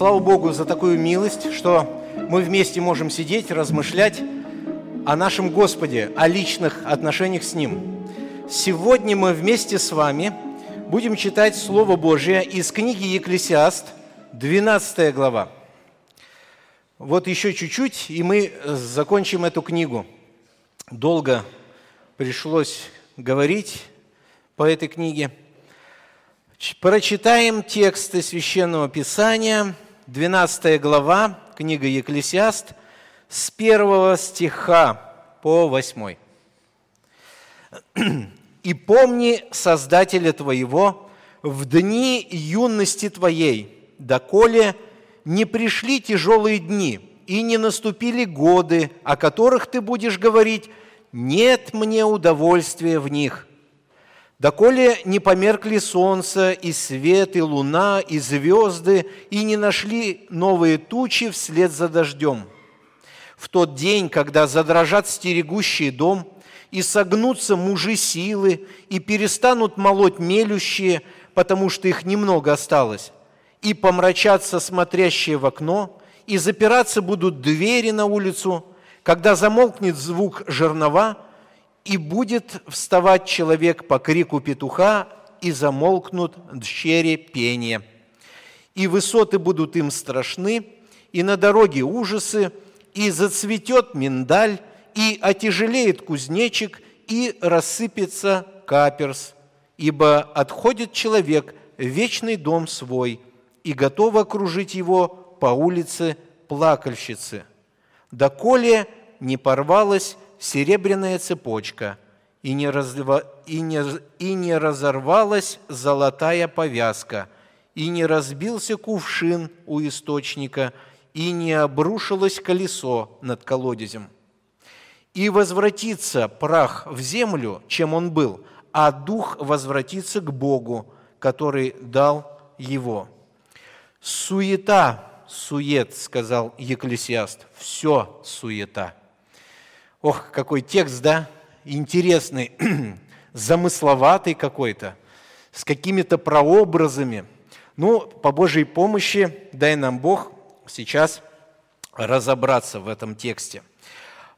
Слава Богу за такую милость, что мы вместе можем сидеть, размышлять о нашем Господе, о личных отношениях с Ним. Сегодня мы вместе с вами будем читать Слово Божье из книги Екклесиаст, 12 глава. Вот еще чуть-чуть, и мы закончим эту книгу. Долго пришлось говорить по этой книге – Прочитаем тексты Священного Писания, 12 глава, книга Екклесиаст, с 1 стиха по 8. «И помни Создателя твоего в дни юности твоей, доколе не пришли тяжелые дни и не наступили годы, о которых ты будешь говорить, нет мне удовольствия в них» доколе не померкли солнце, и свет, и луна, и звезды, и не нашли новые тучи вслед за дождем. В тот день, когда задрожат стерегущие дом, и согнутся мужи силы, и перестанут молоть мелющие, потому что их немного осталось, и помрачатся смотрящие в окно, и запираться будут двери на улицу, когда замолкнет звук жернова – и будет вставать человек по крику петуха, и замолкнут дщери пение. И высоты будут им страшны, и на дороге ужасы, и зацветет миндаль, и отяжелеет кузнечик, и рассыпется каперс, ибо отходит человек в вечный дом свой, и готов окружить его по улице плакальщицы. Доколе не порвалась серебряная цепочка, и не, разва... и, не... и не разорвалась золотая повязка, и не разбился кувшин у источника, и не обрушилось колесо над колодезем. И возвратится прах в землю, чем он был, а дух возвратится к Богу, который дал его. Суета, сует, сказал Екклесиаст, все суета – Ох, какой текст, да? Интересный, замысловатый какой-то, с какими-то прообразами. Ну, по Божьей помощи, дай нам Бог сейчас разобраться в этом тексте.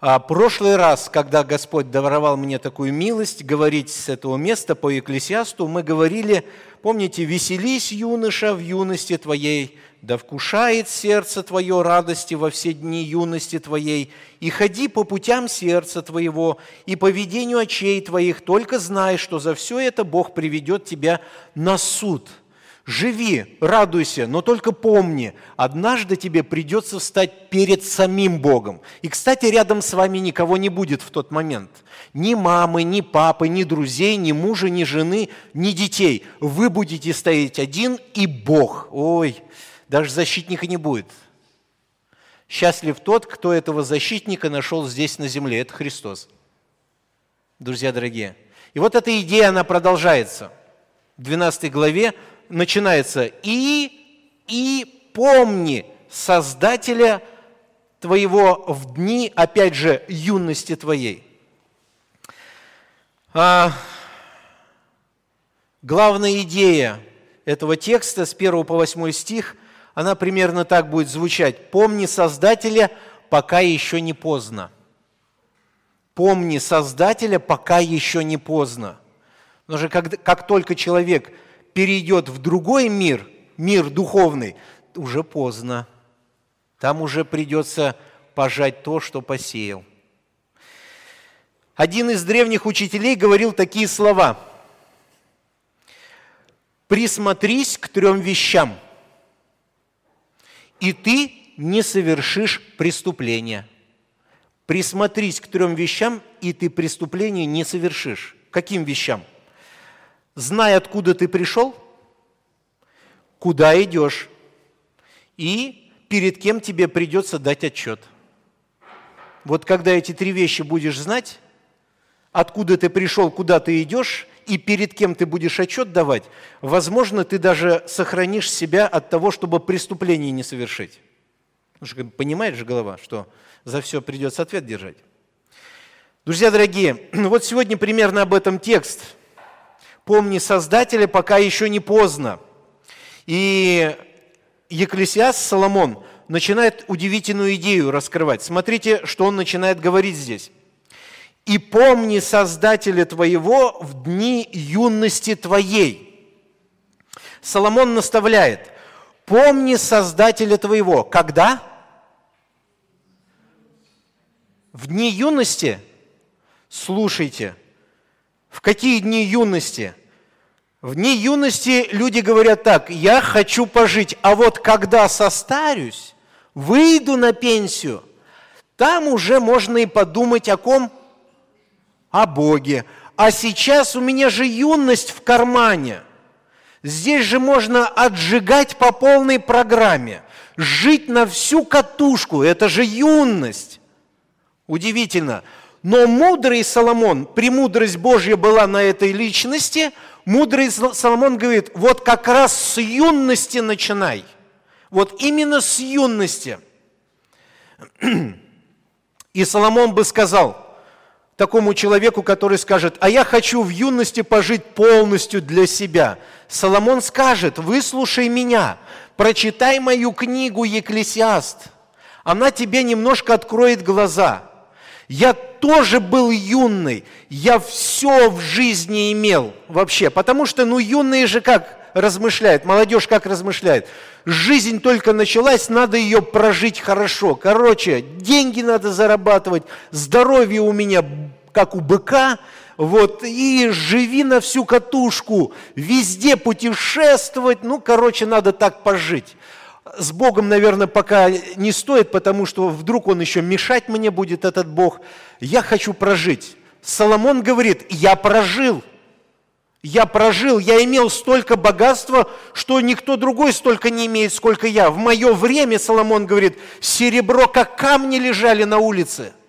А прошлый раз, когда Господь даровал мне такую милость говорить с этого места по Екклесиасту, мы говорили, помните, «Веселись, юноша, в юности твоей, да вкушает сердце твое радости во все дни юности твоей, и ходи по путям сердца твоего, и по ведению очей твоих, только знай, что за все это Бог приведет тебя на суд. Живи, радуйся, но только помни, однажды тебе придется встать перед самим Богом. И, кстати, рядом с вами никого не будет в тот момент. Ни мамы, ни папы, ни друзей, ни мужа, ни жены, ни детей. Вы будете стоять один и Бог. Ой, даже защитника не будет. Счастлив тот, кто этого защитника нашел здесь на земле. Это Христос. Друзья дорогие. И вот эта идея, она продолжается. В 12 главе начинается «И, и помни Создателя твоего в дни, опять же, юности твоей». А, главная идея этого текста с 1 по 8 стих она примерно так будет звучать. «Помни Создателя, пока еще не поздно». Помни Создателя, пока еще не поздно. Но же как, как только человек перейдет в другой мир, мир духовный, уже поздно. Там уже придется пожать то, что посеял. Один из древних учителей говорил такие слова. «Присмотрись к трем вещам – и ты не совершишь преступления. Присмотрись к трем вещам, и ты преступления не совершишь. Каким вещам? Знай, откуда ты пришел, куда идешь, и перед кем тебе придется дать отчет. Вот когда эти три вещи будешь знать, откуда ты пришел, куда ты идешь, и перед кем ты будешь отчет давать, возможно, ты даже сохранишь себя от того, чтобы преступление не совершить. Потому понимает же голова, что за все придется ответ держать. Друзья дорогие, вот сегодня примерно об этом текст. «Помни Создателя, пока еще не поздно». И Екклесиаст Соломон начинает удивительную идею раскрывать. Смотрите, что он начинает говорить здесь. «И помни Создателя твоего в дни юности твоей». Соломон наставляет, помни Создателя твоего. Когда? В дни юности? Слушайте, в какие дни юности? В дни юности люди говорят так, я хочу пожить, а вот когда состарюсь, выйду на пенсию, там уже можно и подумать о ком? О Боге. А сейчас у меня же юность в кармане – Здесь же можно отжигать по полной программе, жить на всю катушку, это же юность. Удивительно. Но мудрый Соломон, премудрость Божья была на этой личности, мудрый Соломон говорит, вот как раз с юности начинай. Вот именно с юности. И Соломон бы сказал, такому человеку, который скажет, а я хочу в юности пожить полностью для себя. Соломон скажет, выслушай меня, прочитай мою книгу «Екклесиаст». Она тебе немножко откроет глаза. Я тоже был юный, я все в жизни имел вообще, потому что, ну, юные же как размышляют, молодежь как размышляет? Жизнь только началась, надо ее прожить хорошо. Короче, деньги надо зарабатывать, здоровье у меня как у быка, вот, и живи на всю катушку, везде путешествовать, ну, короче, надо так пожить. С Богом, наверное, пока не стоит, потому что вдруг Он еще мешать мне будет, этот Бог. Я хочу прожить. Соломон говорит, я прожил. Я прожил, я имел столько богатства, что никто другой столько не имеет, сколько я. В мое время, Соломон говорит, серебро, как камни лежали на улице –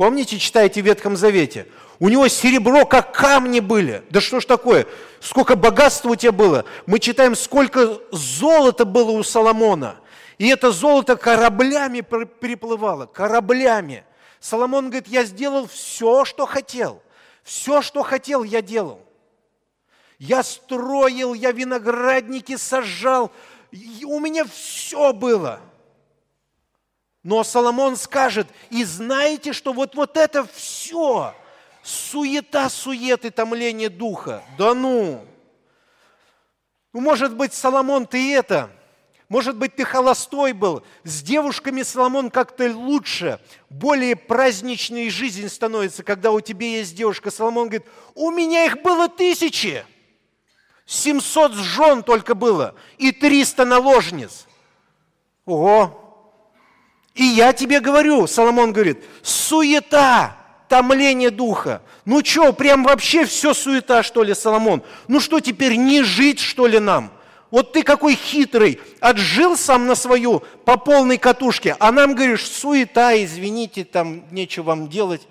Помните, читаете в Ветхом Завете? У него серебро, как камни были. Да что ж такое? Сколько богатства у тебя было? Мы читаем, сколько золота было у Соломона. И это золото кораблями переплывало, кораблями. Соломон говорит, я сделал все, что хотел. Все, что хотел, я делал. Я строил, я виноградники сажал. У меня все было – но Соломон скажет, и знаете, что вот, вот это все, суета, сует и томление духа. Да ну! Ну, может быть, Соломон, ты это, может быть, ты холостой был. С девушками Соломон как-то лучше, более праздничной жизнь становится, когда у тебя есть девушка. Соломон говорит, у меня их было тысячи. 700 жен только было и 300 наложниц. Ого, и я тебе говорю, Соломон говорит, суета, томление духа. Ну что, прям вообще все суета, что ли, Соломон? Ну что теперь, не жить, что ли, нам? Вот ты какой хитрый, отжил сам на свою по полной катушке, а нам говоришь, суета, извините, там нечего вам делать.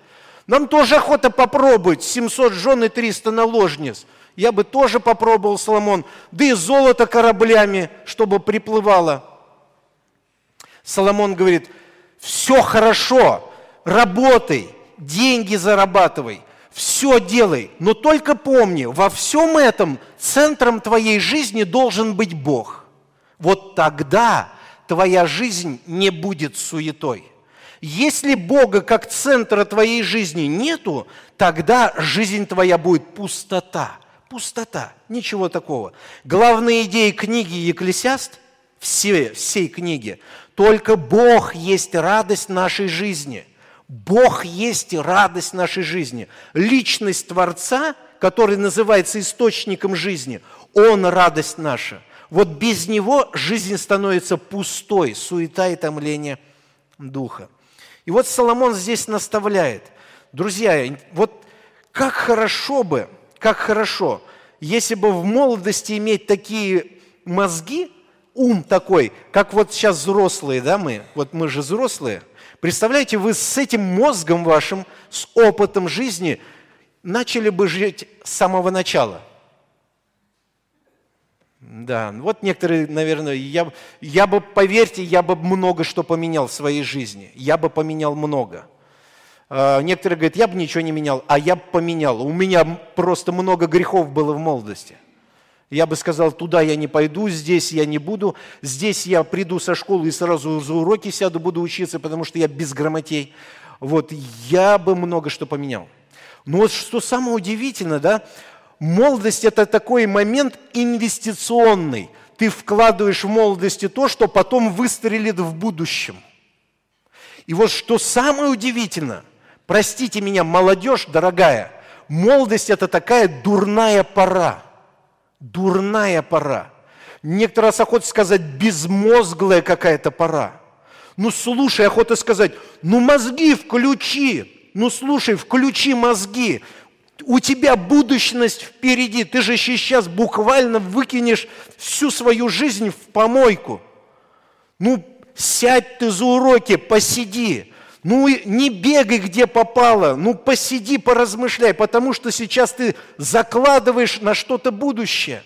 Нам тоже охота попробовать 700 жен и 300 наложниц. Я бы тоже попробовал, Соломон. Да и золото кораблями, чтобы приплывало. Соломон говорит, все хорошо, работай, деньги зарабатывай, все делай, но только помни, во всем этом центром твоей жизни должен быть Бог. Вот тогда твоя жизнь не будет суетой. Если Бога как центра твоей жизни нету, тогда жизнь твоя будет пустота. Пустота, ничего такого. Главная идея книги Екклесиаст, все, всей книги, только Бог есть радость нашей жизни. Бог есть радость нашей жизни. Личность Творца, который называется источником жизни, Он радость наша. Вот без Него жизнь становится пустой, суета и томление духа. И вот Соломон здесь наставляет. Друзья, вот как хорошо бы, как хорошо, если бы в молодости иметь такие мозги, ум такой, как вот сейчас взрослые, да, мы, вот мы же взрослые. Представляете, вы с этим мозгом вашим, с опытом жизни начали бы жить с самого начала. Да, вот некоторые, наверное, я, я бы, поверьте, я бы много что поменял в своей жизни. Я бы поменял много. А, некоторые говорят, я бы ничего не менял, а я бы поменял. У меня просто много грехов было в молодости – Я бы сказал, туда я не пойду, здесь я не буду, здесь я приду со школы и сразу за уроки сяду, буду учиться, потому что я без грамотей. Вот я бы много что поменял. Но вот что самое удивительное, да, молодость – это такой момент инвестиционный. Ты вкладываешь в молодости то, что потом выстрелит в будущем. И вот что самое удивительное, простите меня, молодежь дорогая, молодость – это такая дурная пора – дурная пора. Некоторые раз охота сказать безмозглая какая-то пора. Ну слушай, охота сказать, ну мозги включи, ну слушай, включи мозги. У тебя будущность впереди, ты же сейчас буквально выкинешь всю свою жизнь в помойку. Ну сядь ты за уроки, посиди. Ну, не бегай, где попало, ну, посиди, поразмышляй, потому что сейчас ты закладываешь на что-то будущее.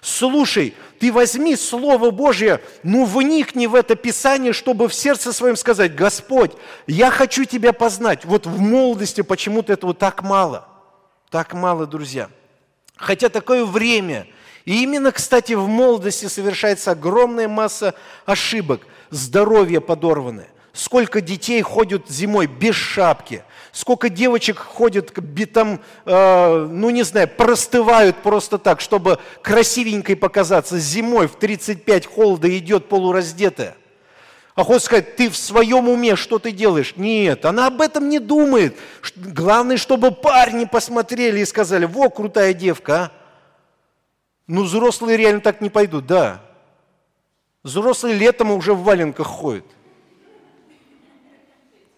Слушай, ты возьми Слово Божье, ну, вникни в это Писание, чтобы в сердце своем сказать, Господь, я хочу Тебя познать. Вот в молодости почему-то этого так мало. Так мало, друзья. Хотя такое время. И именно, кстати, в молодости совершается огромная масса ошибок. Здоровье подорванное сколько детей ходят зимой без шапки, сколько девочек ходят, там, э, ну не знаю, простывают просто так, чтобы красивенькой показаться. Зимой в 35 холода идет полураздетая. А хочет сказать, ты в своем уме, что ты делаешь? Нет, она об этом не думает. Главное, чтобы парни посмотрели и сказали, во, крутая девка, а. Ну, взрослые реально так не пойдут, да. Взрослые летом уже в валенках ходят.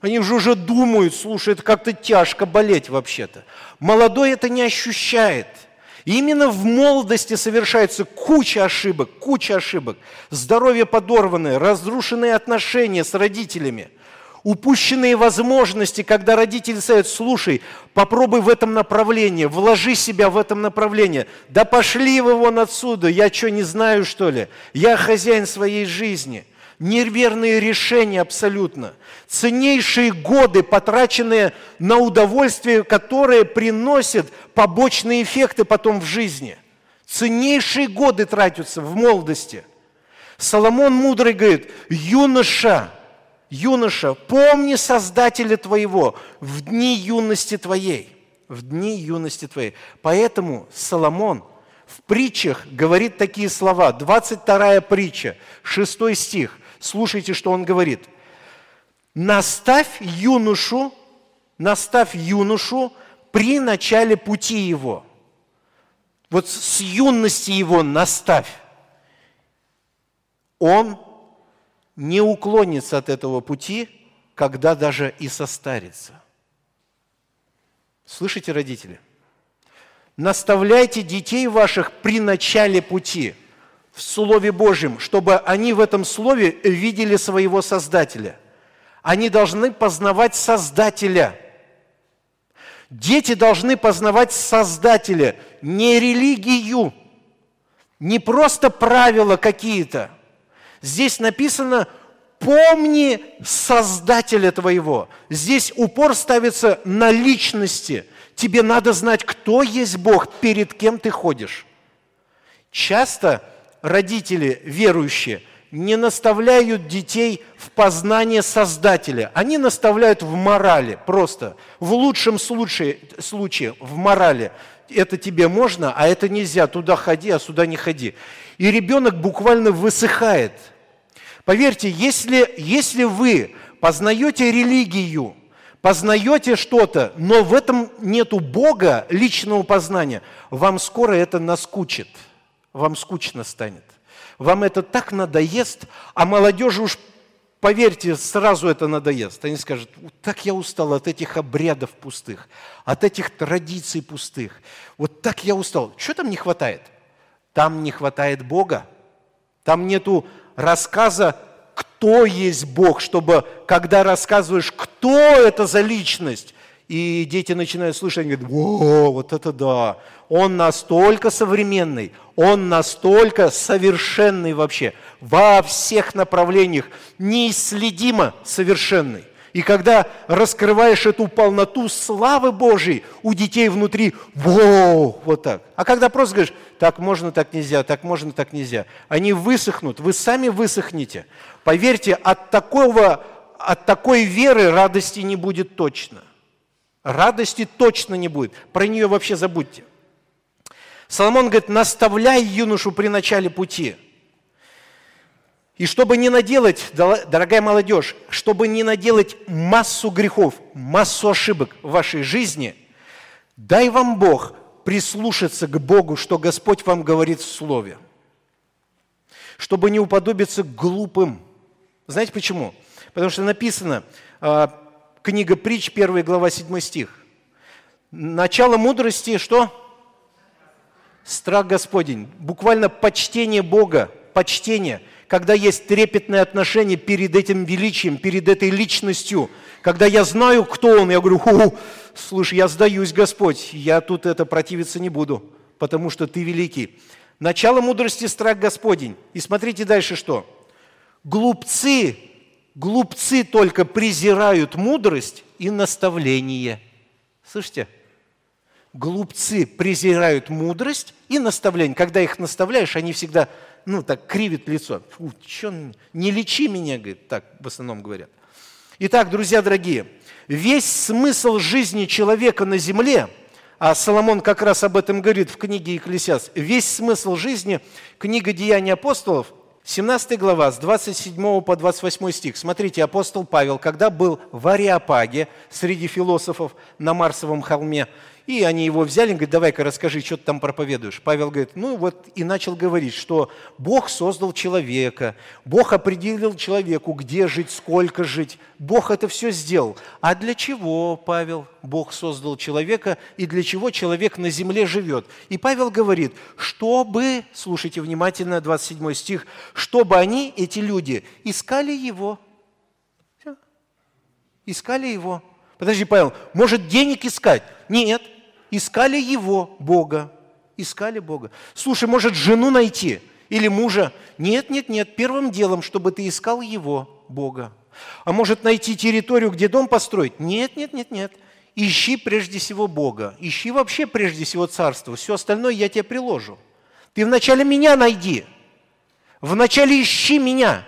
Они же уже думают, слушай, это как-то тяжко болеть вообще-то. Молодой это не ощущает. И именно в молодости совершается куча ошибок, куча ошибок. Здоровье подорванное, разрушенные отношения с родителями, упущенные возможности, когда родители сказать, слушай, попробуй в этом направлении, вложи себя в этом направлении. Да пошли вы вон отсюда, я что, не знаю, что ли? Я хозяин своей жизни – неверные решения абсолютно. Ценнейшие годы, потраченные на удовольствие, которые приносят побочные эффекты потом в жизни. Ценнейшие годы тратятся в молодости. Соломон мудрый говорит, юноша, юноша, помни Создателя твоего в дни юности твоей. В дни юности твоей. Поэтому Соломон в притчах говорит такие слова. 22 притча, 6 стих. Слушайте, что он говорит. Наставь юношу, наставь юношу при начале пути его. Вот с юности его наставь. Он не уклонится от этого пути, когда даже и состарится. Слышите, родители? Наставляйте детей ваших при начале пути – в Слове Божьем, чтобы они в этом Слове видели своего Создателя. Они должны познавать Создателя. Дети должны познавать Создателя, не религию, не просто правила какие-то. Здесь написано «помни Создателя твоего». Здесь упор ставится на личности. Тебе надо знать, кто есть Бог, перед кем ты ходишь. Часто – родители верующие не наставляют детей в познание Создателя. Они наставляют в морали, просто. В лучшем случае, случае в морали. Это тебе можно, а это нельзя. Туда ходи, а сюда не ходи. И ребенок буквально высыхает. Поверьте, если, если вы познаете религию, познаете что-то, но в этом нету Бога, личного познания, вам скоро это наскучит – вам скучно станет. Вам это так надоест, а молодежи уж, поверьте, сразу это надоест. Они скажут, так я устал от этих обрядов пустых, от этих традиций пустых. Вот так я устал. Что там не хватает? Там не хватает Бога. Там нету рассказа, кто есть Бог, чтобы, когда рассказываешь, кто это за личность, и дети начинают слышать, они говорят, о, вот это да, он настолько современный, он настолько совершенный вообще, во всех направлениях, неисследимо совершенный. И когда раскрываешь эту полноту славы Божьей, у детей внутри, воу, вот так. А когда просто говоришь, так можно, так нельзя, так можно, так нельзя, они высохнут, вы сами высохнете. Поверьте, от, такого, от такой веры радости не будет точно. Радости точно не будет. Про нее вообще забудьте. Соломон говорит, наставляй юношу при начале пути – и чтобы не наделать, дорогая молодежь, чтобы не наделать массу грехов, массу ошибок в вашей жизни, дай вам Бог прислушаться к Богу, что Господь вам говорит в Слове. Чтобы не уподобиться глупым. Знаете почему? Потому что написано, а, книга притч, 1 глава, 7 стих. Начало мудрости что? Страх Господень. Буквально почтение Бога, почтение – когда есть трепетное отношение перед этим величием, перед этой личностью, когда я знаю, кто он, я говорю, Ху, слушай, я сдаюсь, Господь, я тут это противиться не буду, потому что ты великий. Начало мудрости – страх Господень. И смотрите дальше что. Глупцы, глупцы только презирают мудрость и наставление. Слышите? Глупцы презирают мудрость и наставление. Когда их наставляешь, они всегда ну, так кривит лицо. Фу, чё, не лечи меня, говорит, так в основном говорят. Итак, друзья дорогие, весь смысл жизни человека на земле, а Соломон как раз об этом говорит в книге Екклесиас, весь смысл жизни, книга Деяний апостолов, 17 глава, с 27 по 28 стих. Смотрите, апостол Павел, когда был в Ариапаге среди философов на Марсовом холме, и они его взяли, говорят, давай-ка расскажи, что ты там проповедуешь. Павел говорит, ну вот и начал говорить, что Бог создал человека, Бог определил человеку, где жить, сколько жить. Бог это все сделал. А для чего, Павел, Бог создал человека и для чего человек на земле живет? И Павел говорит, чтобы, слушайте внимательно, 27 стих, чтобы они, эти люди, искали Его. Все. Искали Его. Подожди, Павел, может денег искать? Нет, искали его, Бога. Искали Бога. Слушай, может жену найти или мужа? Нет, нет, нет. Первым делом, чтобы ты искал его, Бога. А может найти территорию, где дом построить? Нет, нет, нет, нет. Ищи прежде всего Бога. Ищи вообще прежде всего Царство. Все остальное я тебе приложу. Ты вначале меня найди. Вначале ищи меня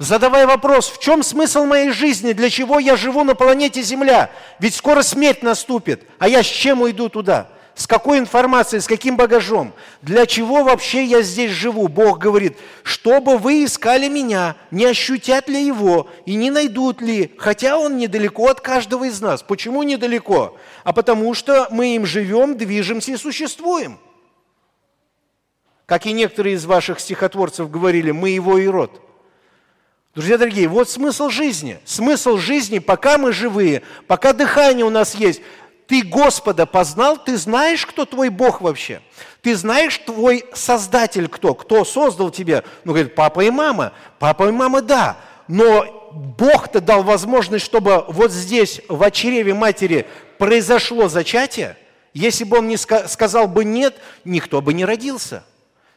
задавая вопрос, в чем смысл моей жизни, для чего я живу на планете Земля? Ведь скоро смерть наступит, а я с чем уйду туда? С какой информацией, с каким багажом? Для чего вообще я здесь живу? Бог говорит, чтобы вы искали меня, не ощутят ли его и не найдут ли, хотя он недалеко от каждого из нас. Почему недалеко? А потому что мы им живем, движемся и существуем. Как и некоторые из ваших стихотворцев говорили, мы его и род – Друзья дорогие, вот смысл жизни. Смысл жизни, пока мы живые, пока дыхание у нас есть. Ты Господа познал, ты знаешь, кто твой Бог вообще. Ты знаешь, твой Создатель кто, кто создал тебя. Ну, говорит, папа и мама. Папа и мама, да. Но Бог-то дал возможность, чтобы вот здесь, в чреве матери, произошло зачатие. Если бы он не сказал бы нет, никто бы не родился.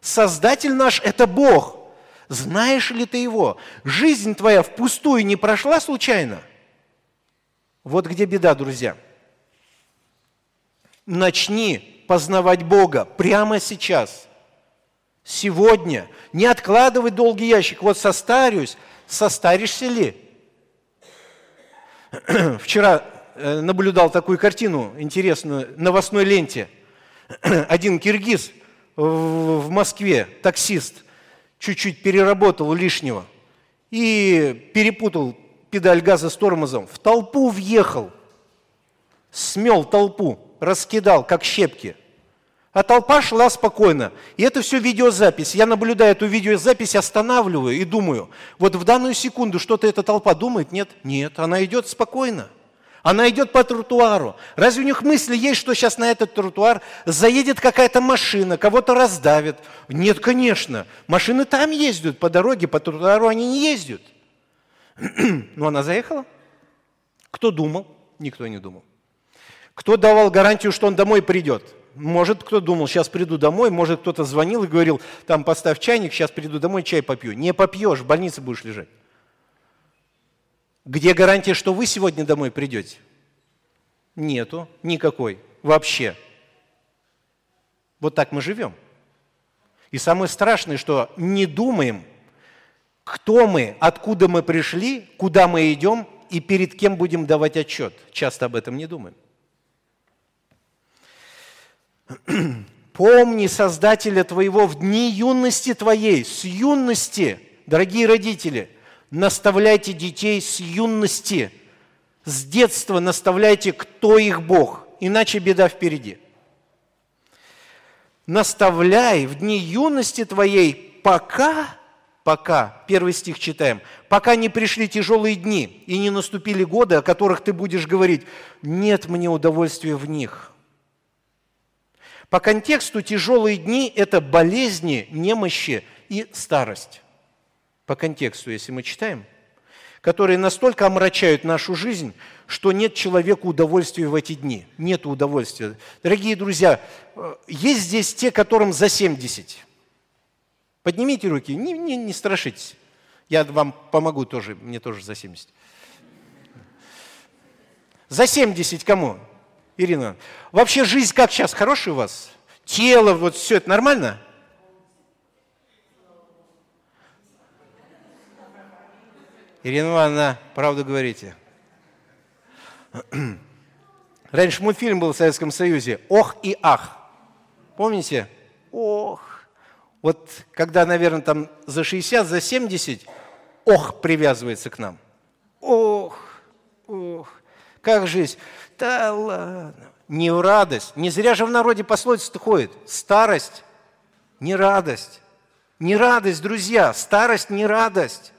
Создатель наш – это Бог – Знаешь ли ты его? Жизнь твоя впустую не прошла случайно? Вот где беда, друзья. Начни познавать Бога прямо сейчас, сегодня. Не откладывай долгий ящик. Вот состарюсь. Состаришься ли? Вчера э, наблюдал такую картину интересную в новостной ленте. Один киргиз в Москве, таксист, чуть-чуть переработал лишнего и перепутал педаль газа с тормозом, в толпу въехал, смел толпу, раскидал, как щепки. А толпа шла спокойно. И это все видеозапись. Я наблюдаю эту видеозапись, останавливаю и думаю, вот в данную секунду что-то эта толпа думает? Нет, нет, она идет спокойно. Она идет по тротуару. Разве у них мысли есть, что сейчас на этот тротуар заедет какая-то машина, кого-то раздавит? Нет, конечно. Машины там ездят по дороге, по тротуару они не ездят. Но она заехала. Кто думал? Никто не думал. Кто давал гарантию, что он домой придет? Может, кто думал, сейчас приду домой, может, кто-то звонил и говорил, там поставь чайник, сейчас приду домой, чай попью. Не попьешь, в больнице будешь лежать. Где гарантия, что вы сегодня домой придете? Нету никакой вообще. Вот так мы живем. И самое страшное, что не думаем, кто мы, откуда мы пришли, куда мы идем и перед кем будем давать отчет. Часто об этом не думаем. Помни Создателя твоего в дни юности твоей, с юности, дорогие родители, наставляйте детей с юности, с детства наставляйте, кто их Бог, иначе беда впереди. Наставляй в дни юности твоей, пока, пока, первый стих читаем, пока не пришли тяжелые дни и не наступили годы, о которых ты будешь говорить, нет мне удовольствия в них – по контексту тяжелые дни – это болезни, немощи и старость. По контексту, если мы читаем, которые настолько омрачают нашу жизнь, что нет человеку удовольствия в эти дни. Нет удовольствия. Дорогие друзья, э, есть здесь те, которым за 70. Поднимите руки, не, не, не страшитесь. Я вам помогу тоже, мне тоже за 70. За 70 кому? Ирина, вообще жизнь как сейчас? Хорошая у вас? Тело, вот все это нормально? Ирина Ивановна, правду говорите. Раньше мультфильм был в Советском Союзе «Ох и ах». Помните? Ох. Вот когда, наверное, там за 60, за 70, ох привязывается к нам. Ох, ох, как жизнь. Да ладно. Не в радость. Не зря же в народе пословица ходит. Старость – не радость. Не радость, друзья. Старость – не радость.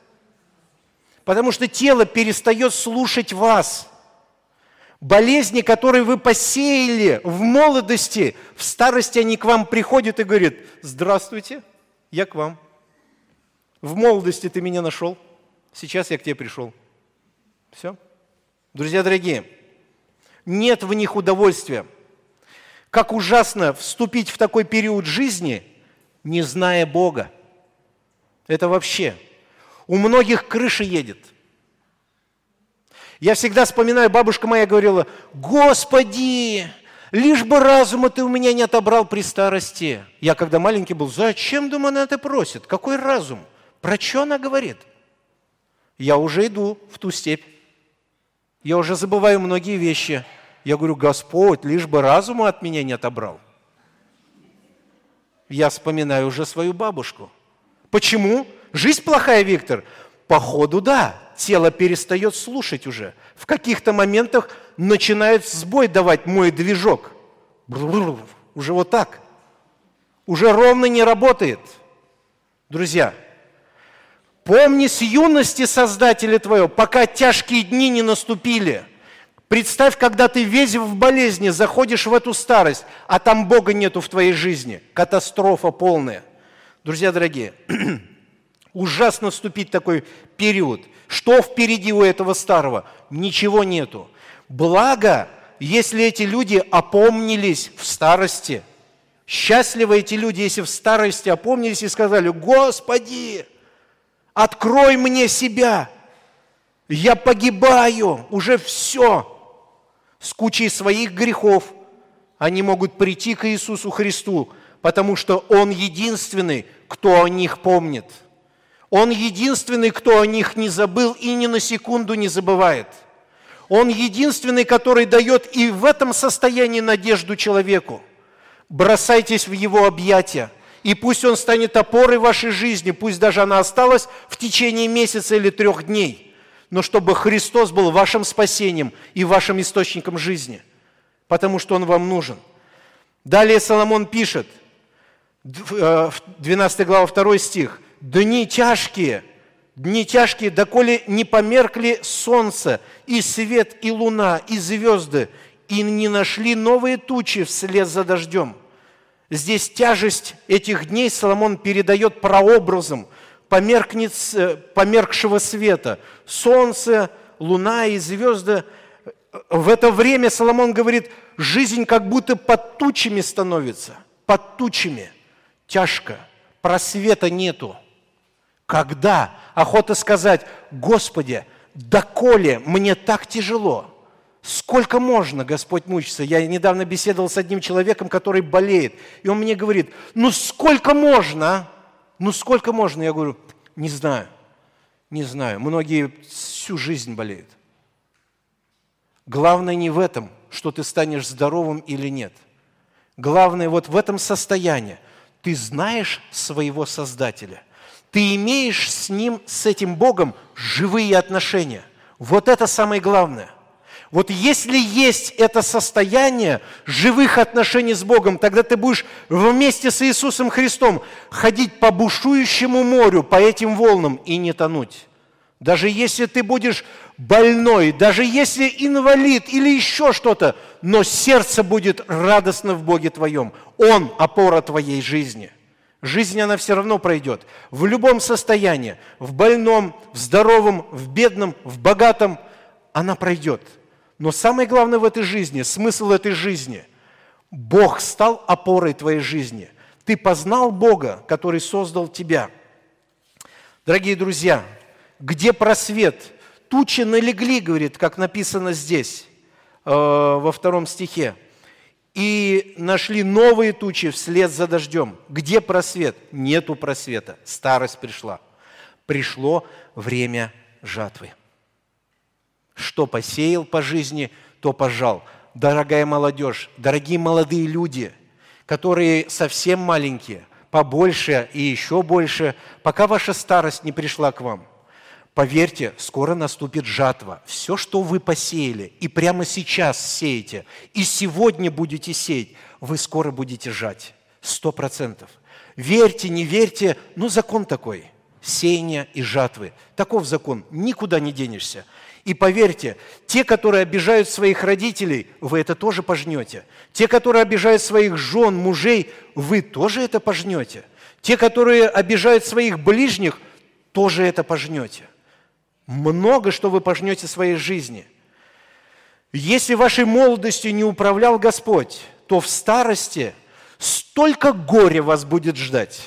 Потому что тело перестает слушать вас. Болезни, которые вы посеяли в молодости, в старости они к вам приходят и говорят, здравствуйте, я к вам. В молодости ты меня нашел, сейчас я к тебе пришел. Все. Друзья дорогие, нет в них удовольствия. Как ужасно вступить в такой период жизни, не зная Бога. Это вообще. У многих крыша едет. Я всегда вспоминаю, бабушка моя говорила, Господи, лишь бы разума ты у меня не отобрал при старости. Я когда маленький был, зачем, думаю, она это просит? Какой разум? Про что она говорит? Я уже иду в ту степь. Я уже забываю многие вещи. Я говорю, Господь, лишь бы разума от меня не отобрал. Я вспоминаю уже свою бабушку. Почему? Жизнь плохая, Виктор? Походу, да. Тело перестает слушать уже. В каких-то моментах начинает сбой давать мой движок. Уже вот так. Уже ровно не работает. Друзья, Помни с юности Создателя твоего, пока тяжкие дни не наступили. Представь, когда ты весь в болезни, заходишь в эту старость, а там Бога нету в твоей жизни. Катастрофа полная. Друзья дорогие, ужасно вступить в такой период. Что впереди у этого старого? Ничего нету. Благо, если эти люди опомнились в старости. Счастливы эти люди, если в старости опомнились и сказали, Господи, Открой мне себя. Я погибаю, уже все. С кучей своих грехов они могут прийти к Иисусу Христу, потому что Он единственный, кто о них помнит. Он единственный, кто о них не забыл и ни на секунду не забывает. Он единственный, который дает и в этом состоянии надежду человеку. Бросайтесь в Его объятия – и пусть он станет опорой вашей жизни, пусть даже она осталась в течение месяца или трех дней, но чтобы Христос был вашим спасением и вашим источником жизни, потому что Он вам нужен. Далее Соломон пишет, 12 э, глава, 2 стих, «Дни тяжкие, дни тяжкие, доколе не померкли солнце, и свет, и луна, и звезды, и не нашли новые тучи вслед за дождем». Здесь тяжесть этих дней Соломон передает прообразом померкнет, померкшего света. Солнце, луна и звезды. В это время Соломон говорит, жизнь как будто под тучами становится. Под тучами. Тяжко. Просвета нету. Когда? Охота сказать, Господи, доколе мне так тяжело? Сколько можно, Господь, мучиться? Я недавно беседовал с одним человеком, который болеет, и он мне говорит, ну сколько можно? Ну сколько можно? Я говорю, не знаю, не знаю. Многие всю жизнь болеют. Главное не в этом, что ты станешь здоровым или нет. Главное вот в этом состоянии. Ты знаешь своего Создателя. Ты имеешь с Ним, с этим Богом живые отношения. Вот это самое главное. Вот если есть это состояние живых отношений с Богом, тогда ты будешь вместе с Иисусом Христом ходить по бушующему морю, по этим волнам и не тонуть. Даже если ты будешь больной, даже если инвалид или еще что-то, но сердце будет радостно в Боге твоем. Он – опора твоей жизни. Жизнь, она все равно пройдет. В любом состоянии, в больном, в здоровом, в бедном, в богатом, она пройдет – но самое главное в этой жизни, смысл этой жизни, Бог стал опорой твоей жизни. Ты познал Бога, который создал тебя. Дорогие друзья, где просвет? Тучи налегли, говорит, как написано здесь, э, во втором стихе. И нашли новые тучи вслед за дождем. Где просвет? Нету просвета. Старость пришла. Пришло время жатвы. Что посеял по жизни, то пожал. Дорогая молодежь, дорогие молодые люди, которые совсем маленькие, побольше и еще больше, пока ваша старость не пришла к вам. Поверьте, скоро наступит жатва. Все, что вы посеяли, и прямо сейчас сеете, и сегодня будете сеять, вы скоро будете жать. Сто процентов. Верьте, не верьте, но закон такой. Сеяния и жатвы. Таков закон. Никуда не денешься. И поверьте, те, которые обижают своих родителей, вы это тоже пожнете. Те, которые обижают своих жен, мужей, вы тоже это пожнете. Те, которые обижают своих ближних, тоже это пожнете. Много что вы пожнете своей жизни. Если вашей молодостью не управлял Господь, то в старости столько горя вас будет ждать.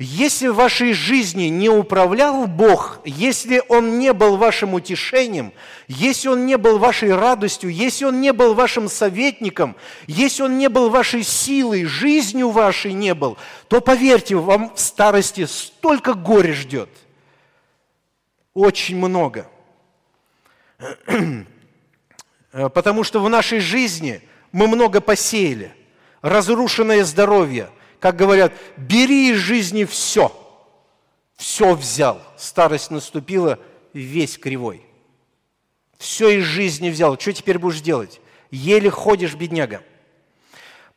Если в вашей жизни не управлял Бог, если Он не был вашим утешением, если Он не был вашей радостью, если Он не был вашим советником, если Он не был вашей силой, жизнью вашей не был, то поверьте, вам в старости столько горя ждет. Очень много. Потому что в нашей жизни мы много посеяли. Разрушенное здоровье – как говорят, бери из жизни все. Все взял. Старость наступила, весь кривой. Все из жизни взял. Что теперь будешь делать? Еле ходишь, бедняга.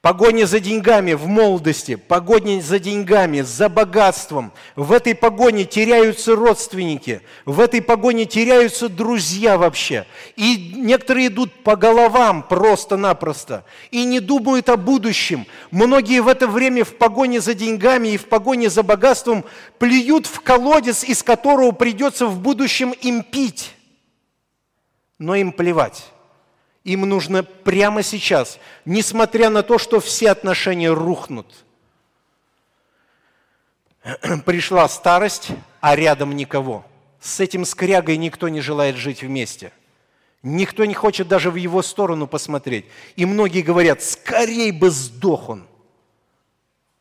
Погоня за деньгами в молодости, погоня за деньгами, за богатством. В этой погоне теряются родственники, в этой погоне теряются друзья вообще. И некоторые идут по головам просто-напросто и не думают о будущем. Многие в это время в погоне за деньгами и в погоне за богатством плюют в колодец, из которого придется в будущем им пить. Но им плевать. Им нужно прямо сейчас, несмотря на то, что все отношения рухнут. Пришла старость, а рядом никого. С этим скрягой никто не желает жить вместе. Никто не хочет даже в его сторону посмотреть. И многие говорят, скорей бы сдох он.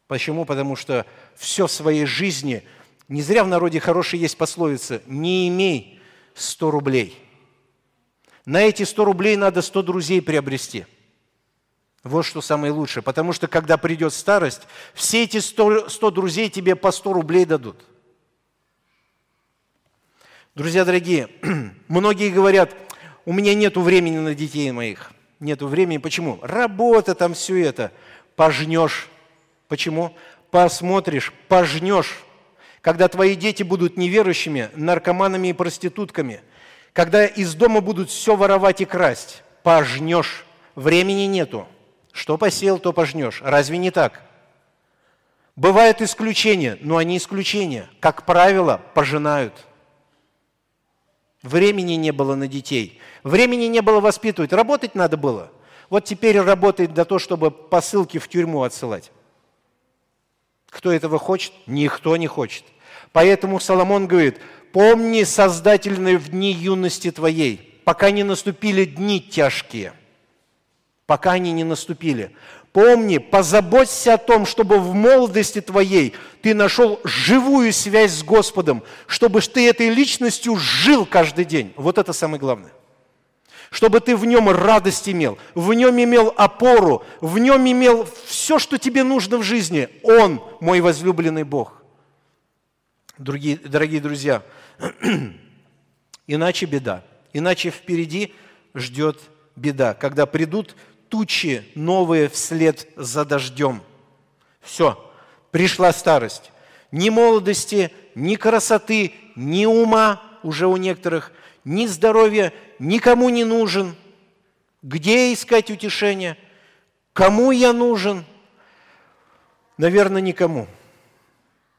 Почему? Потому что все в своей жизни, не зря в народе хорошая есть пословица, не имей 100 рублей – на эти 100 рублей надо 100 друзей приобрести. Вот что самое лучшее. Потому что, когда придет старость, все эти 100, 100 друзей тебе по 100 рублей дадут. Друзья дорогие, многие говорят, у меня нет времени на детей моих. Нету времени. Почему? Работа там, все это. Пожнешь. Почему? Посмотришь, пожнешь. Когда твои дети будут неверующими, наркоманами и проститутками – когда из дома будут все воровать и красть, пожнешь, времени нету. Что посеял, то пожнешь. Разве не так? Бывают исключения, но они исключения. Как правило, пожинают. Времени не было на детей. Времени не было воспитывать. Работать надо было. Вот теперь работает для того, чтобы посылки в тюрьму отсылать. Кто этого хочет? Никто не хочет. Поэтому Соломон говорит, помни создательные в дни юности твоей, пока не наступили дни тяжкие, пока они не наступили. Помни, позаботься о том, чтобы в молодости твоей ты нашел живую связь с Господом, чтобы ты этой личностью жил каждый день. Вот это самое главное. Чтобы ты в нем радость имел, в нем имел опору, в нем имел все, что тебе нужно в жизни. Он мой возлюбленный Бог. Другие, дорогие друзья, иначе беда. Иначе впереди ждет беда, когда придут тучи новые вслед за дождем. Все, пришла старость. Ни молодости, ни красоты, ни ума уже у некоторых, ни здоровья никому не нужен. Где искать утешение? Кому я нужен? Наверное, никому.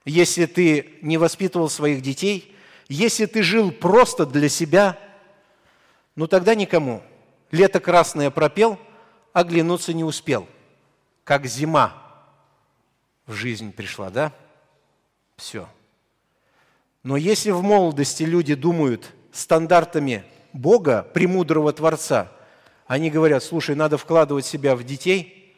Если ты не воспитывал своих детей, если ты жил просто для себя, ну тогда никому. Лето красное пропел – оглянуться не успел, как зима в жизнь пришла, да? Все. Но если в молодости люди думают стандартами Бога, премудрого Творца, они говорят, слушай, надо вкладывать себя в детей,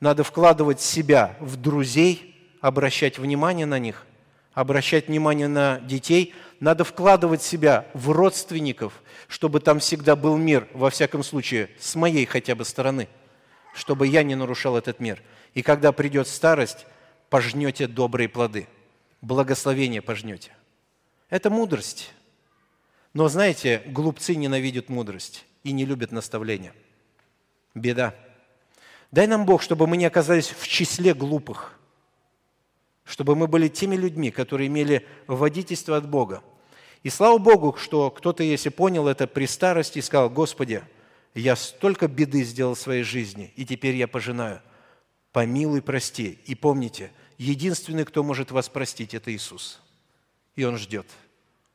надо вкладывать себя в друзей, обращать внимание на них, обращать внимание на детей, надо вкладывать себя в родственников, чтобы там всегда был мир, во всяком случае, с моей хотя бы стороны, чтобы я не нарушал этот мир. И когда придет старость, пожнете добрые плоды, благословение пожнете. Это мудрость. Но знаете, глупцы ненавидят мудрость и не любят наставления. Беда. Дай нам Бог, чтобы мы не оказались в числе глупых, чтобы мы были теми людьми, которые имели водительство от Бога, и слава Богу, что кто-то, если понял это при старости, сказал, Господи, я столько беды сделал в своей жизни, и теперь я пожинаю. Помилуй, прости. И помните, единственный, кто может вас простить, это Иисус. И Он ждет.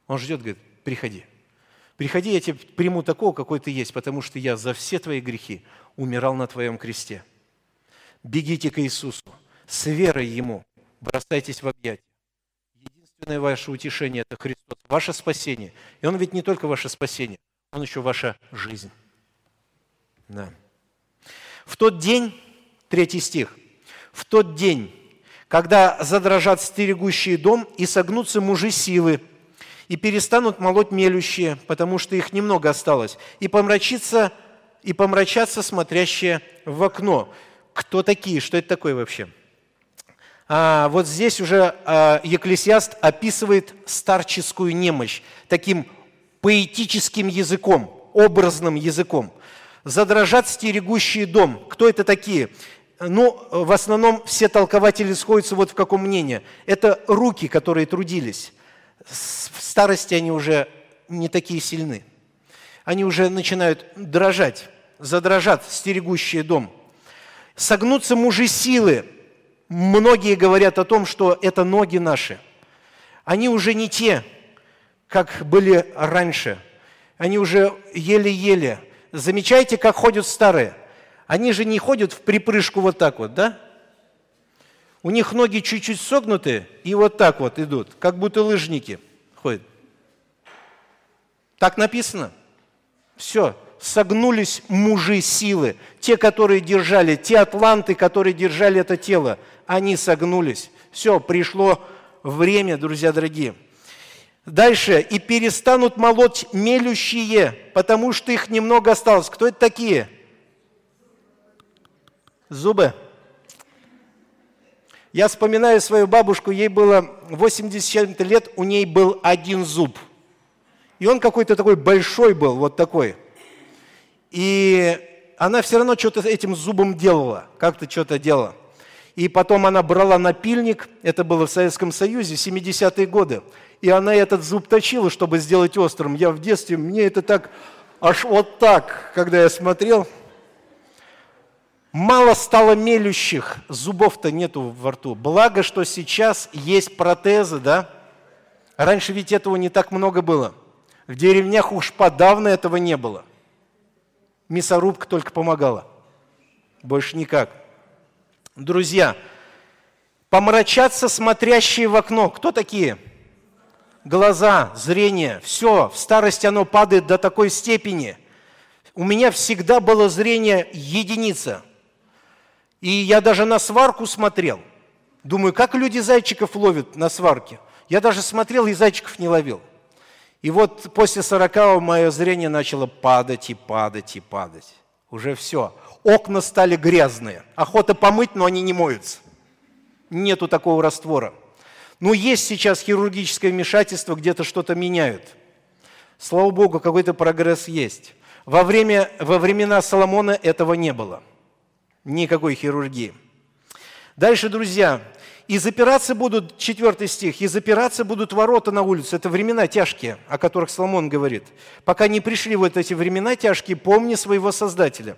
Он ждет, говорит, приходи. Приходи, я тебя приму такого, какой ты есть, потому что я за все твои грехи умирал на твоем кресте. Бегите к Иисусу, с верой Ему, бросайтесь в объятия. Единственное ваше утешение – это Христос, ваше спасение. И Он ведь не только ваше спасение, Он еще ваша жизнь. Да. В тот день, третий стих, в тот день, когда задрожат стерегущие дом и согнутся мужи силы, и перестанут молоть мелющие, потому что их немного осталось, и помрачится, и помрачатся смотрящие в окно. Кто такие? Что это такое вообще? – а, вот здесь уже а, Екклесиаст описывает старческую немощь таким поэтическим языком, образным языком. «Задрожат стерегущие дом». Кто это такие? Ну, в основном все толкователи сходятся вот в каком мнении. Это руки, которые трудились. В старости они уже не такие сильны. Они уже начинают дрожать, задрожат стерегущие дом. Согнутся мужи силы, многие говорят о том, что это ноги наши. Они уже не те, как были раньше. Они уже еле-еле. Замечайте, как ходят старые. Они же не ходят в припрыжку вот так вот, да? У них ноги чуть-чуть согнуты и вот так вот идут, как будто лыжники ходят. Так написано. Все, согнулись мужи силы, те, которые держали, те атланты, которые держали это тело – они согнулись. Все, пришло время, друзья дорогие. Дальше. «И перестанут молоть мелющие, потому что их немного осталось». Кто это такие? Зубы. Я вспоминаю свою бабушку, ей было 80 лет, у ней был один зуб. И он какой-то такой большой был, вот такой. И она все равно что-то этим зубом делала, как-то что-то делала. И потом она брала напильник, это было в Советском Союзе, 70-е годы, и она этот зуб точила, чтобы сделать острым. Я в детстве, мне это так, аж вот так, когда я смотрел. Мало стало мелющих, зубов-то нету во рту. Благо, что сейчас есть протезы, да? Раньше ведь этого не так много было. В деревнях уж подавно этого не было. Мясорубка только помогала. Больше никак. Друзья, Помрачаться смотрящие в окно. Кто такие? Глаза, зрение. Все, в старости оно падает до такой степени. У меня всегда было зрение единица. И я даже на сварку смотрел. Думаю, как люди зайчиков ловят на сварке? Я даже смотрел и зайчиков не ловил. И вот после 40 мое зрение начало падать и падать и падать. Уже все. Окна стали грязные. Охота помыть, но они не моются. Нету такого раствора. Но есть сейчас хирургическое вмешательство, где-то что-то меняют. Слава Богу, какой-то прогресс есть. Во, время, во времена Соломона этого не было. Никакой хирургии. Дальше, друзья, и запираться будут, четвертый стих, и запираться будут ворота на улице. Это времена тяжкие, о которых Соломон говорит. Пока не пришли вот эти времена тяжкие, помни своего Создателя.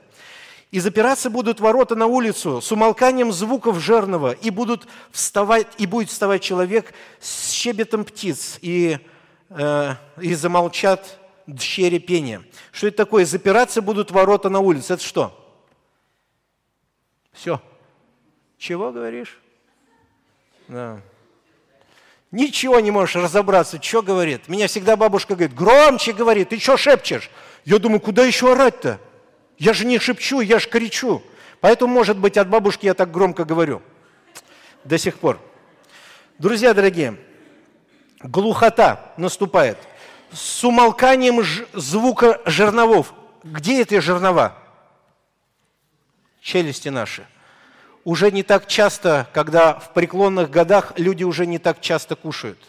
И запираться будут ворота на улицу с умолканием звуков жерного, и, будут вставать, и будет вставать человек с щебетом птиц, и, э, и замолчат дщери пения. Что это такое? Запираться будут ворота на улице. Это что? Все. Чего говоришь? Да. Ничего не можешь разобраться, что говорит. Меня всегда бабушка говорит, громче говорит, ты что шепчешь? Я думаю, куда еще орать-то? Я же не шепчу, я же кричу. Поэтому, может быть, от бабушки я так громко говорю. До сих пор. Друзья дорогие, глухота наступает. С умолканием звука жерновов. Где эти жернова? Челюсти наши уже не так часто, когда в преклонных годах люди уже не так часто кушают.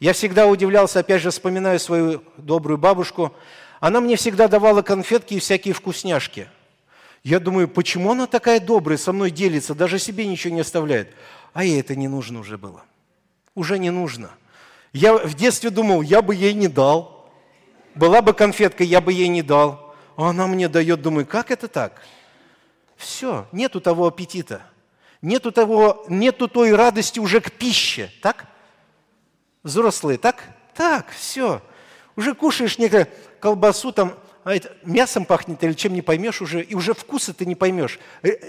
Я всегда удивлялся, опять же, вспоминаю свою добрую бабушку. Она мне всегда давала конфетки и всякие вкусняшки. Я думаю, почему она такая добрая, со мной делится, даже себе ничего не оставляет. А ей это не нужно уже было. Уже не нужно. Я в детстве думал, я бы ей не дал. Была бы конфетка, я бы ей не дал. А она мне дает, думаю, как это так? Все, нету того аппетита. Нету, того, нету той радости уже к пище, так? Взрослые, так? Так, все. Уже кушаешь некое колбасу, там, а это, мясом пахнет или чем не поймешь уже, и уже вкуса ты не поймешь.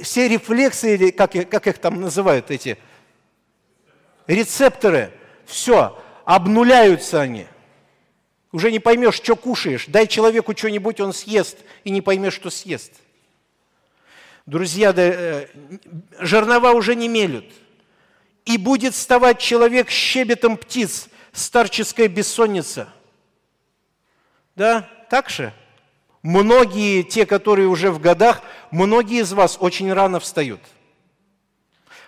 Все рефлексы, или как, как их там называют эти, рецепторы, все, обнуляются они. Уже не поймешь, что кушаешь. Дай человеку что-нибудь, он съест, и не поймешь, что съест. Друзья, да, э, жернова уже не мелют. И будет вставать человек щебетом птиц, старческая бессонница. Да, так же? Многие, те, которые уже в годах, многие из вас очень рано встают.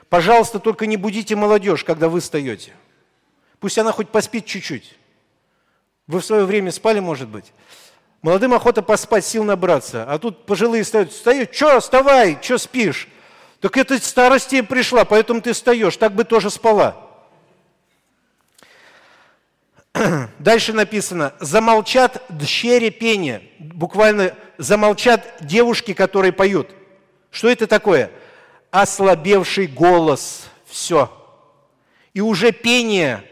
Пожалуйста, только не будите молодежь, когда вы встаете. Пусть она хоть поспит чуть-чуть. Вы в свое время спали, может быть? Молодым охота поспать, сил набраться. А тут пожилые стоят, встают, что, вставай, что спишь? Так это старости пришла, поэтому ты встаешь, так бы тоже спала. Дальше написано, замолчат дщери пения, буквально замолчат девушки, которые поют. Что это такое? Ослабевший голос, все. И уже пение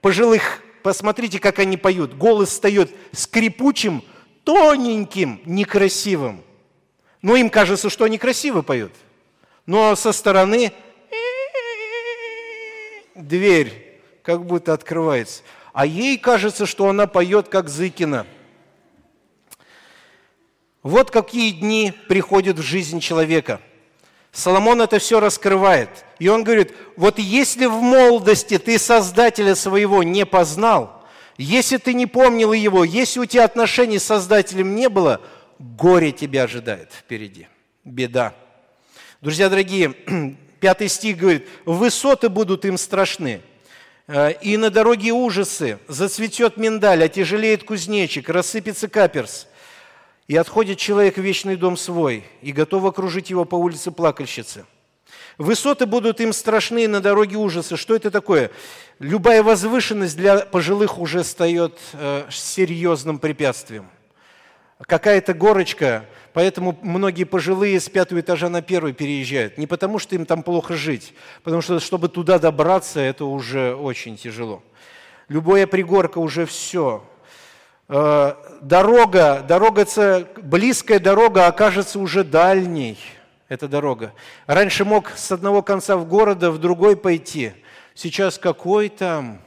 пожилых, посмотрите, как они поют, голос встает скрипучим, тоненьким, некрасивым. Но им кажется, что они красиво поют. Но со стороны дверь как будто открывается. А ей кажется, что она поет, как Зыкина. Вот какие дни приходят в жизнь человека. Соломон это все раскрывает. И он говорит, вот если в молодости ты Создателя своего не познал – если ты не помнил его, если у тебя отношений с Создателем не было, горе тебя ожидает впереди, беда. Друзья дорогие, пятый стих говорит, высоты будут им страшны, и на дороге ужасы, зацветет миндаль, отяжелеет кузнечик, рассыпется каперс, и отходит человек в вечный дом свой, и готов окружить его по улице плакальщицы – Высоты будут им страшны на дороге ужаса. Что это такое? Любая возвышенность для пожилых уже стает э, серьезным препятствием. Какая-то горочка, поэтому многие пожилые с пятого этажа на первый переезжают. Не потому, что им там плохо жить, потому что, чтобы туда добраться, это уже очень тяжело. Любая пригорка уже все. Э, дорога, дорога, близкая дорога окажется уже дальней – эта дорога. Раньше мог с одного конца в города в другой пойти. Сейчас какой там,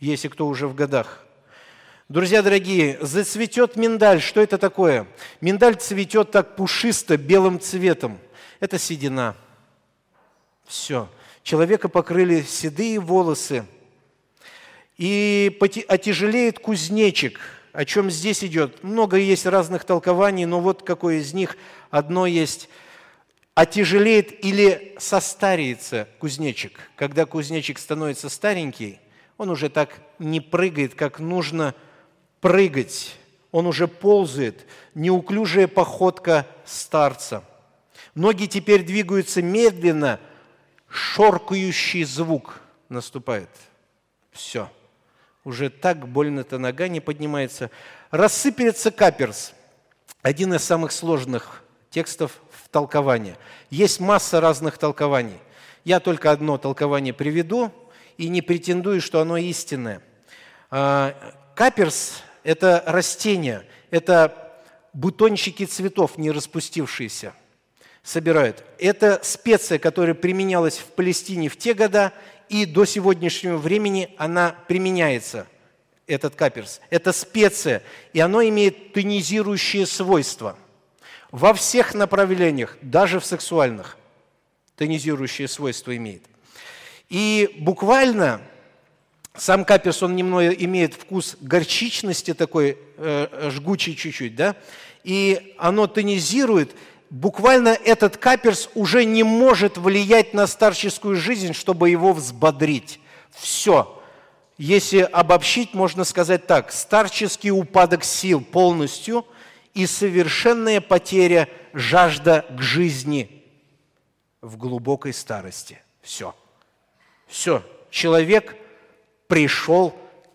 если кто уже в годах. Друзья дорогие, зацветет миндаль. Что это такое? Миндаль цветет так пушисто, белым цветом. Это седина. Все. Человека покрыли седые волосы. И отяжелеет кузнечик. О чем здесь идет? Много есть разных толкований, но вот какое из них. Одно есть – отяжелеет или состарится кузнечик. Когда кузнечик становится старенький, он уже так не прыгает, как нужно прыгать. Он уже ползает. Неуклюжая походка старца. Ноги теперь двигаются медленно, шоркающий звук наступает. Все. Уже так больно-то нога не поднимается. Рассыпется каперс. Один из самых сложных текстов толкования. Есть масса разных толкований. Я только одно толкование приведу и не претендую, что оно истинное. А, каперс – это растение, это бутончики цветов, не распустившиеся, собирают. Это специя, которая применялась в Палестине в те года, и до сегодняшнего времени она применяется, этот каперс. Это специя, и оно имеет тонизирующие свойства – во всех направлениях, даже в сексуальных, тонизирующие свойства имеет. И буквально сам каперс, он немного имеет вкус горчичности такой, э, жгучий чуть-чуть, да, и оно тонизирует, буквально этот каперс уже не может влиять на старческую жизнь, чтобы его взбодрить. Все. Если обобщить, можно сказать так, старческий упадок сил полностью – и совершенная потеря жажда к жизни в глубокой старости. Все. Все. Человек пришел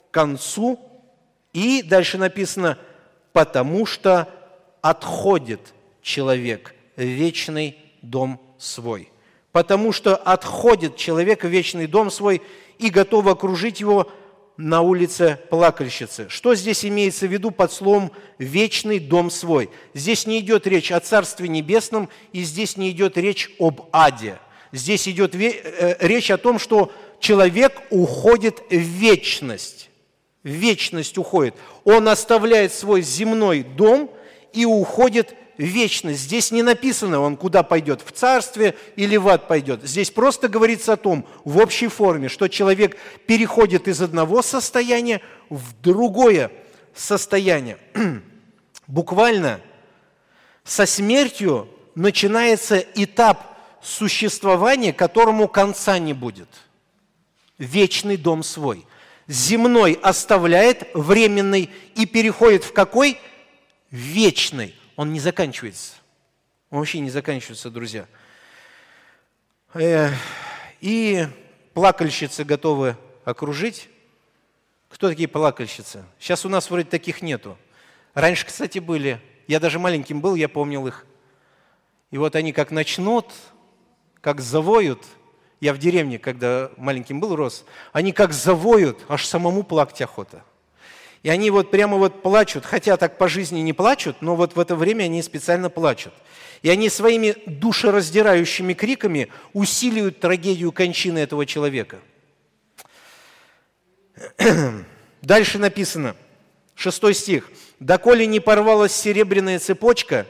к концу, и дальше написано, потому что отходит человек в вечный дом свой. Потому что отходит человек в вечный дом свой и готов окружить его на улице плакальщицы. Что здесь имеется в виду под словом «вечный дом свой»? Здесь не идет речь о Царстве Небесном, и здесь не идет речь об аде. Здесь идет э, речь о том, что человек уходит в вечность. В вечность уходит. Он оставляет свой земной дом и уходит вечность. Здесь не написано, он куда пойдет, в царстве или в ад пойдет. Здесь просто говорится о том, в общей форме, что человек переходит из одного состояния в другое состояние. Буквально со смертью начинается этап существования, которому конца не будет. Вечный дом свой. Земной оставляет временный и переходит в какой? Вечный он не заканчивается. Он вообще не заканчивается, друзья. И плакальщицы готовы окружить. Кто такие плакальщицы? Сейчас у нас вроде таких нету. Раньше, кстати, были. Я даже маленьким был, я помнил их. И вот они как начнут, как завоют. Я в деревне, когда маленьким был, рос. Они как завоют, аж самому плакать охота. И они вот прямо вот плачут, хотя так по жизни не плачут, но вот в это время они специально плачут. И они своими душераздирающими криками усиливают трагедию кончины этого человека. Дальше написано, шестой стих. «Доколе не порвалась серебряная цепочка,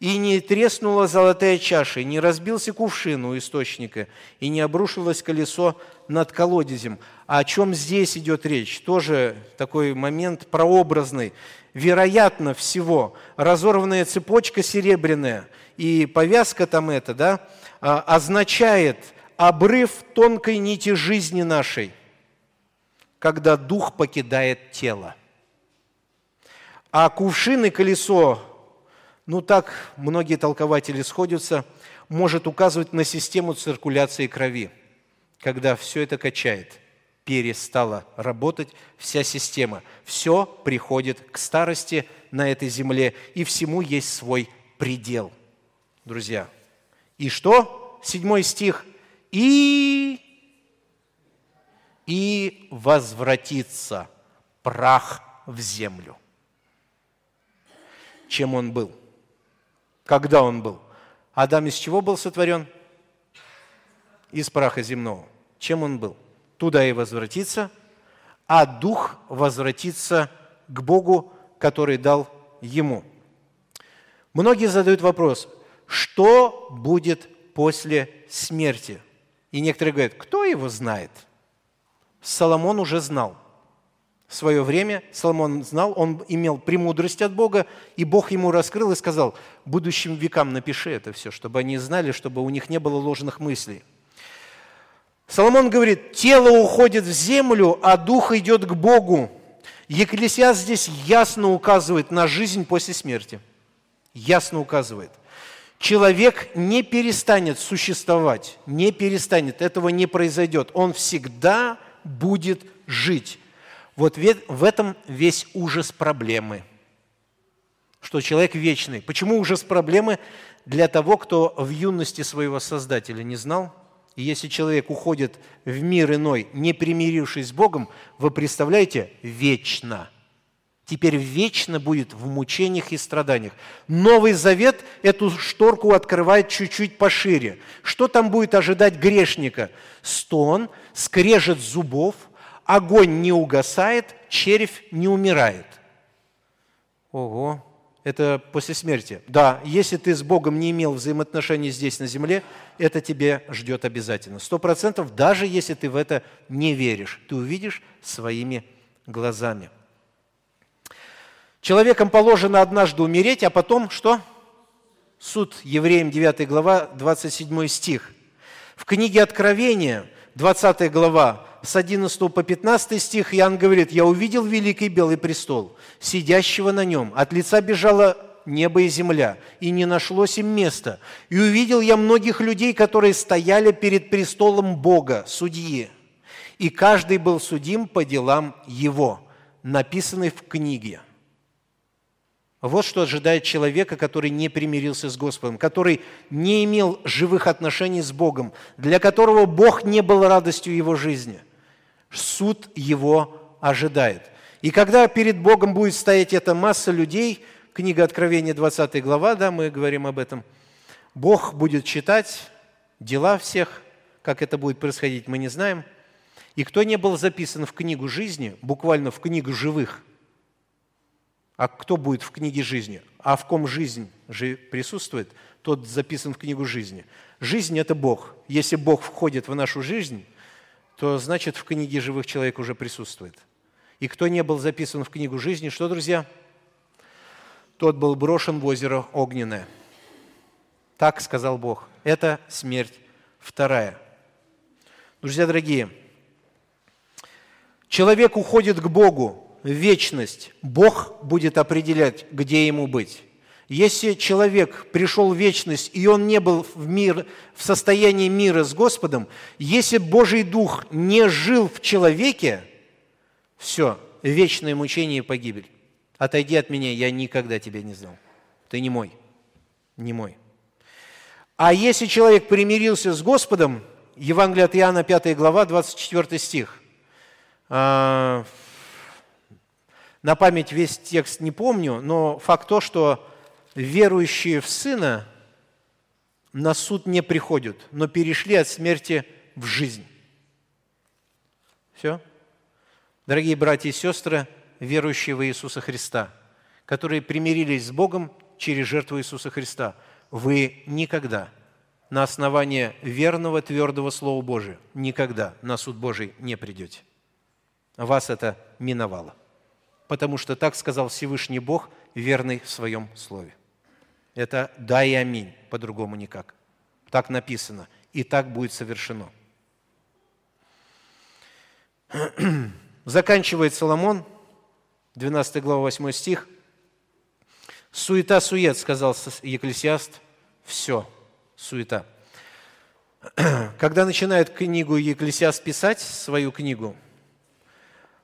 и не треснула золотая чаша, и не разбился кувшин у источника, и не обрушилось колесо над колодезем. А о чем здесь идет речь? Тоже такой момент прообразный. Вероятно всего, разорванная цепочка серебряная и повязка там эта, да, а, означает обрыв тонкой нити жизни нашей, когда дух покидает тело. А кувшин и колесо, ну так многие толкователи сходятся, может указывать на систему циркуляции крови, когда все это качает перестала работать вся система. Все приходит к старости на этой земле, и всему есть свой предел, друзья. И что? Седьмой стих. И, и возвратится прах в землю. Чем он был? Когда он был? Адам из чего был сотворен? Из праха земного. Чем он был? Туда и возвратится, а дух возвратится к Богу, который дал ему. Многие задают вопрос, что будет после смерти? И некоторые говорят, кто его знает? Соломон уже знал. В свое время Соломон знал, он имел премудрость от Бога, и Бог ему раскрыл и сказал, будущим векам напиши это все, чтобы они знали, чтобы у них не было ложных мыслей. Соломон говорит, тело уходит в землю, а дух идет к Богу. Екклесиас здесь ясно указывает на жизнь после смерти. Ясно указывает. Человек не перестанет существовать, не перестанет, этого не произойдет. Он всегда будет жить. Вот в этом весь ужас проблемы, что человек вечный. Почему ужас проблемы? Для того, кто в юности своего Создателя не знал. И если человек уходит в мир иной, не примирившись с Богом, вы представляете, вечно – теперь вечно будет в мучениях и страданиях. Новый Завет эту шторку открывает чуть-чуть пошире. Что там будет ожидать грешника? Стон, скрежет зубов, огонь не угасает, червь не умирает. Ого, это после смерти. Да, если ты с Богом не имел взаимоотношений здесь на земле, это тебе ждет обязательно. Сто процентов, даже если ты в это не веришь, ты увидишь своими глазами – Человекам положено однажды умереть, а потом что? Суд. Евреям 9 глава, 27 стих. В книге Откровения, 20 глава, с 11 по 15 стих Иоанн говорит, «Я увидел великий белый престол, сидящего на нем. От лица бежало небо и земля, и не нашлось им места. И увидел я многих людей, которые стояли перед престолом Бога, судьи, и каждый был судим по делам его, написанной в книге». Вот что ожидает человека, который не примирился с Господом, который не имел живых отношений с Богом, для которого Бог не был радостью его жизни. Суд его ожидает. И когда перед Богом будет стоять эта масса людей, книга Откровения, 20 глава, да, мы говорим об этом, Бог будет читать дела всех, как это будет происходить, мы не знаем. И кто не был записан в книгу жизни, буквально в книгу живых – а кто будет в книге жизни? А в ком жизнь присутствует, тот записан в книгу жизни. Жизнь – это Бог. Если Бог входит в нашу жизнь, то значит в книге живых человек уже присутствует. И кто не был записан в книгу жизни, что, друзья? Тот был брошен в озеро огненное. Так сказал Бог. Это смерть вторая. Друзья дорогие, человек уходит к Богу, вечность Бог будет определять, где ему быть. Если человек пришел в вечность, и он не был в, мир, в состоянии мира с Господом, если Божий Дух не жил в человеке, все, вечное мучение и погибель. Отойди от меня, я никогда тебя не знал. Ты не мой, не мой. А если человек примирился с Господом, Евангелие от Иоанна, 5 глава, 24 стих, а, на память весь текст не помню, но факт то, что верующие в Сына на суд не приходят, но перешли от смерти в жизнь. Все? Дорогие братья и сестры, верующие в Иисуса Христа, которые примирились с Богом через жертву Иисуса Христа, вы никогда на основании верного, твердого Слова Божия никогда на суд Божий не придете. Вас это миновало потому что так сказал Всевышний Бог, верный в своем слове. Это да и аминь, по-другому никак. Так написано, и так будет совершено. Заканчивает Соломон, 12 глава, 8 стих. «Суета-сует», сказал Екклесиаст, все, суета. Когда начинает книгу Екклесиаст писать, свою книгу,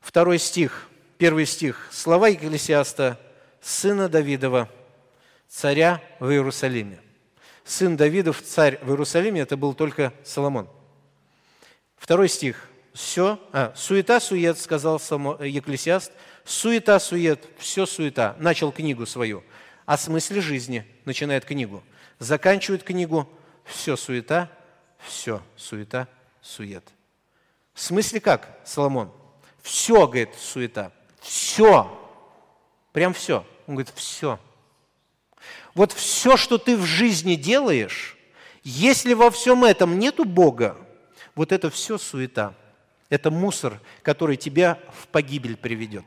второй стих – первый стих. Слова Екклесиаста, сына Давидова, царя в Иерусалиме. Сын Давидов, царь в Иерусалиме, это был только Соломон. Второй стих. Все, а, суета-сует, сказал Екклесиаст, суета-сует, все суета. Начал книгу свою. О смысле жизни начинает книгу. заканчивают книгу «Все суета, все суета, сует». В смысле как, Соломон? Все, говорит, суета. Все. Прям все. Он говорит, все. Вот все, что ты в жизни делаешь, если во всем этом нету Бога, вот это все суета. Это мусор, который тебя в погибель приведет.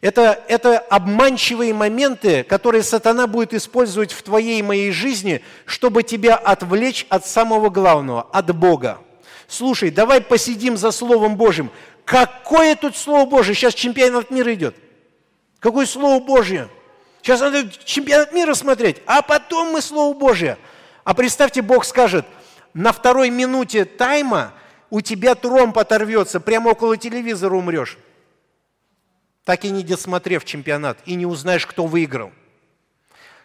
Это, это обманчивые моменты, которые сатана будет использовать в твоей и моей жизни, чтобы тебя отвлечь от самого главного, от Бога. Слушай, давай посидим за Словом Божьим. Какое тут Слово Божье? Сейчас чемпионат мира идет. Какое Слово Божье? Сейчас надо чемпионат мира смотреть, а потом мы Слово Божье. А представьте, Бог скажет, на второй минуте тайма у тебя тромб оторвется, прямо около телевизора умрешь. Так и не досмотрев чемпионат, и не узнаешь, кто выиграл.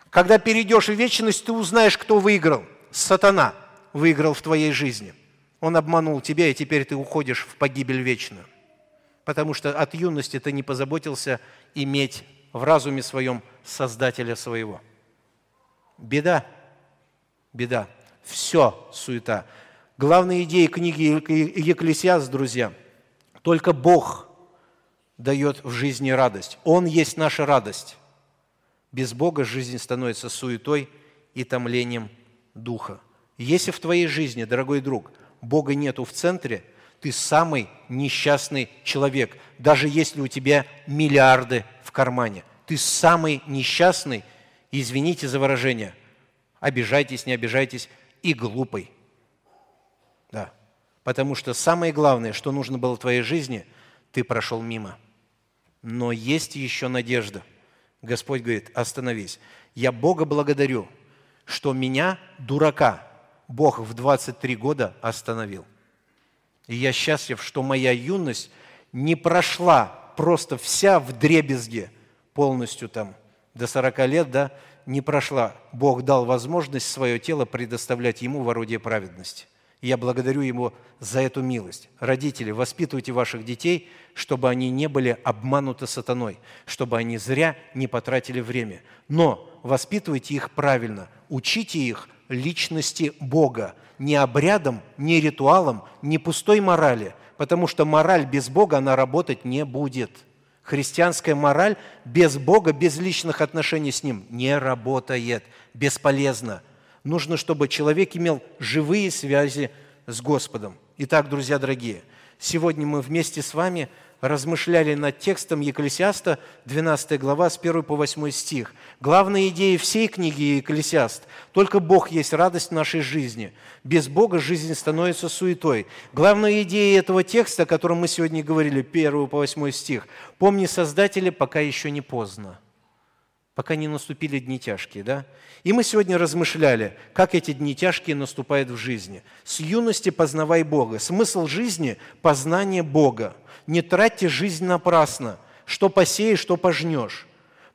Когда перейдешь в вечность, ты узнаешь, кто выиграл. Сатана выиграл в твоей жизни. Он обманул тебя, и теперь ты уходишь в погибель вечную. Потому что от юности ты не позаботился иметь в разуме своем Создателя своего. Беда, беда. Все суета. Главная идея книги Екклесиас, друзья, только Бог дает в жизни радость. Он есть наша радость. Без Бога жизнь становится суетой и томлением духа. Если в твоей жизни, дорогой друг, Бога нету в центре, ты самый несчастный человек, даже если у тебя миллиарды кармане. Ты самый несчастный, извините за выражение, обижайтесь, не обижайтесь, и глупый. Да. Потому что самое главное, что нужно было в твоей жизни, ты прошел мимо. Но есть еще надежда. Господь говорит, остановись. Я Бога благодарю, что меня, дурака, Бог в 23 года остановил. И я счастлив, что моя юность не прошла просто вся в дребезге, полностью там до 40 лет, да, не прошла. Бог дал возможность свое тело предоставлять Ему в орудие праведности. И я благодарю Ему за эту милость. Родители, воспитывайте ваших детей, чтобы они не были обмануты сатаной, чтобы они зря не потратили время. Но воспитывайте их правильно, учите их личности Бога, не обрядом, не ритуалом, не пустой морали, потому что мораль без Бога, она работать не будет. Христианская мораль без Бога, без личных отношений с Ним не работает, бесполезно – нужно, чтобы человек имел живые связи с Господом. Итак, друзья дорогие, сегодня мы вместе с вами размышляли над текстом Екклесиаста, 12 глава, с 1 по 8 стих. Главная идея всей книги Екклесиаст – только Бог есть радость нашей жизни. Без Бога жизнь становится суетой. Главная идея этого текста, о котором мы сегодня говорили, 1 по 8 стих – «Помни Создателя, пока еще не поздно» пока не наступили дни тяжкие, да? И мы сегодня размышляли, как эти дни тяжкие наступают в жизни. С юности познавай Бога. Смысл жизни – познание Бога. Не тратьте жизнь напрасно. Что посеешь, что пожнешь.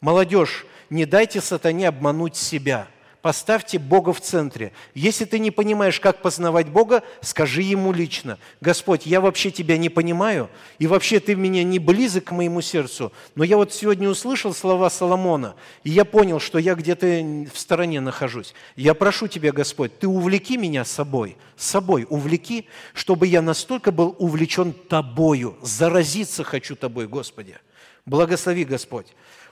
Молодежь, не дайте сатане обмануть себя – Поставьте Бога в центре. Если ты не понимаешь, как познавать Бога, скажи Ему лично. Господь, я вообще Тебя не понимаю, и вообще Ты меня не близок к моему сердцу, но я вот сегодня услышал слова Соломона, и я понял, что я где-то в стороне нахожусь. Я прошу Тебя, Господь, Ты увлеки меня собой, собой увлеки, чтобы я настолько был увлечен Тобою, заразиться хочу Тобой, Господи. Благослови, Господь.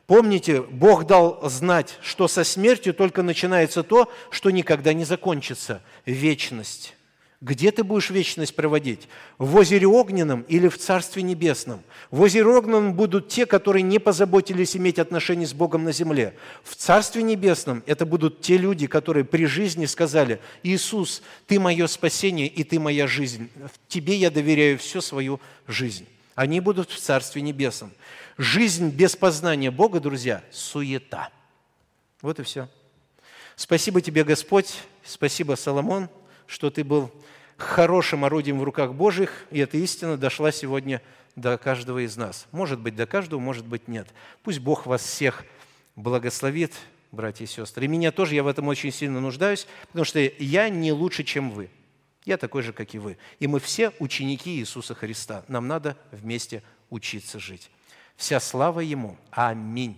Помните, Бог дал знать, что со смертью только начинается то, что никогда не закончится – вечность. Где ты будешь вечность проводить? В озере Огненном или в Царстве Небесном? В озере Огненном будут те, которые не позаботились иметь отношения с Богом на земле. В Царстве Небесном это будут те люди, которые при жизни сказали, «Иисус, Ты мое спасение и Ты моя жизнь. Тебе я доверяю всю свою жизнь». Они будут в Царстве Небесном. Жизнь без познания Бога, друзья, суета. Вот и все. Спасибо тебе, Господь, спасибо, Соломон, что ты был хорошим орудием в руках Божьих, и эта истина дошла сегодня до каждого из нас. Может быть, до каждого, может быть, нет. Пусть Бог вас всех благословит, братья и сестры. И меня тоже, я в этом очень сильно нуждаюсь, потому что я не лучше, чем вы. Я такой же, как и вы. И мы все ученики Иисуса Христа. Нам надо вместе учиться жить. Вся слава Ему. Аминь.